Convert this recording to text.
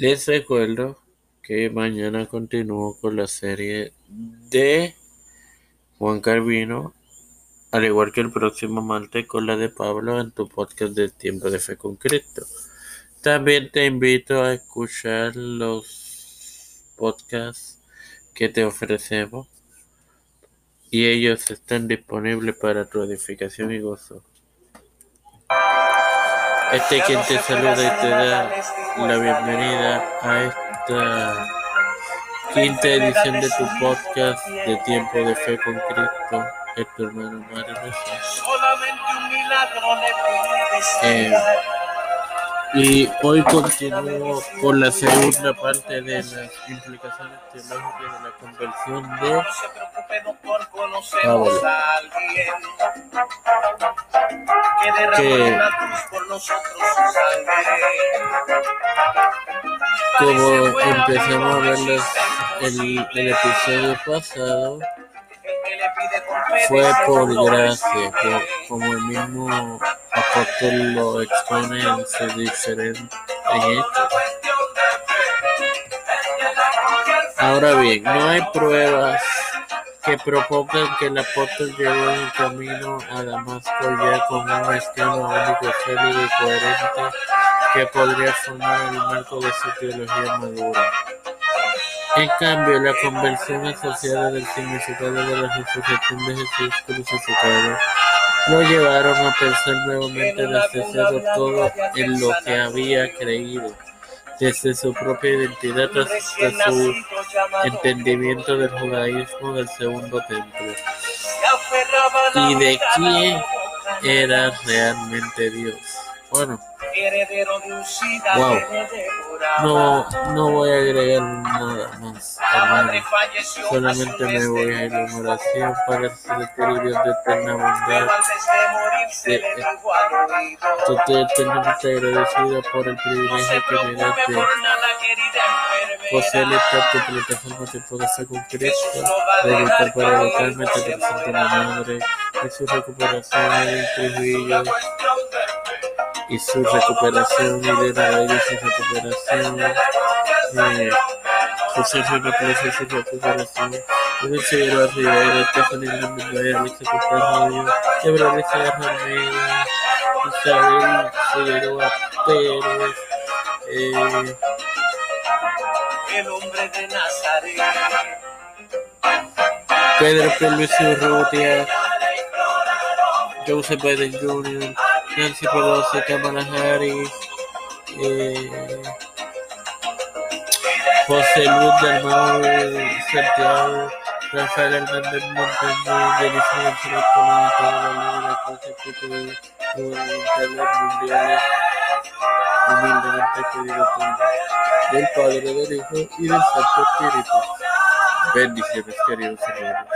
Les recuerdo que mañana continúo con la serie de Juan Carvino, al igual que el próximo martes con la de Pablo en tu podcast del tiempo de fe con Cristo. También te invito a escuchar los podcasts que te ofrecemos y ellos están disponibles para tu edificación y gozo. Este quien te saluda y te da la bienvenida a esta quinta edición de tu podcast de Tiempo de Fe con Cristo, es tu hermano Mario eh, y hoy continúo con la segunda parte de las implicaciones teológicas de la conversión de Pablo. que como empezamos a ver el, el episodio pasado fue por gracia como el mismo apóstol lo expone en su diferente hechos ahora bien no hay pruebas que propongan que el apóstol llegó en camino a Damasco ya con un esquema único, sólido y coherente que podría formar el marco de su teología madura. En cambio, la conversión asociada del significado de la resurrección de Jesús crucificado lo llevaron a pensar nuevamente desde cero todo en lo que había creído desde su propia identidad hasta su entendimiento del judaísmo del segundo templo y de quién era realmente Dios. Bueno, wow. No, no voy a agregar nada más, hermano. Solamente me voy a ir en oración para el Dios de eterna bondad. Eh, estoy eternamente agradecido por el privilegio que me das de poseer esta plataforma de poder con Cristo, dedicar para educarme, te presento la madre, de su recuperación Trujillo y su recuperación y de la y su recuperación. Eh, José Plaza su recuperación. Luis Figueroa Rivera, Stephanie Hernández, Alexa Costajo, Ebrard Serra Almeida, Isabel Figueroa Pérez, eh, el hombre de Nazaret. Pedro P. Luis Urrutia, Joseph Biden Jr., Nancy Pelosi, Kamala Harris, eh, José Luis del Mar Santiago, Rafael Hernández Montañez, Jennifer González Colón, toda la ley de gubernamentales mundiales, humildemente pedido por del Padre, del Hijo y del Santo Espíritu. Bendiciones, queridos hermanos.